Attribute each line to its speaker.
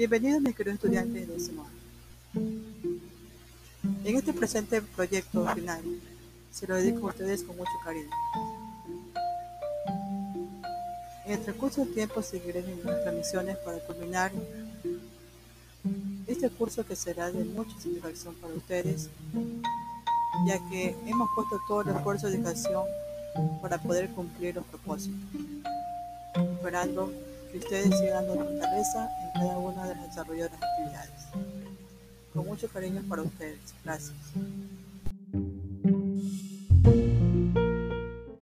Speaker 1: Bienvenidos mis queridos estudiantes de décimo En este presente proyecto final, se lo dedico a ustedes con mucho cariño. En el transcurso del tiempo seguiré en nuestras misiones para culminar este curso que será de mucha satisfacción para ustedes, ya que hemos puesto todo el esfuerzo de educación para poder cumplir los propósitos, esperando que ustedes sigan dando fortaleza en cada una de las desarrolladas actividades. Con mucho cariño para ustedes. Gracias.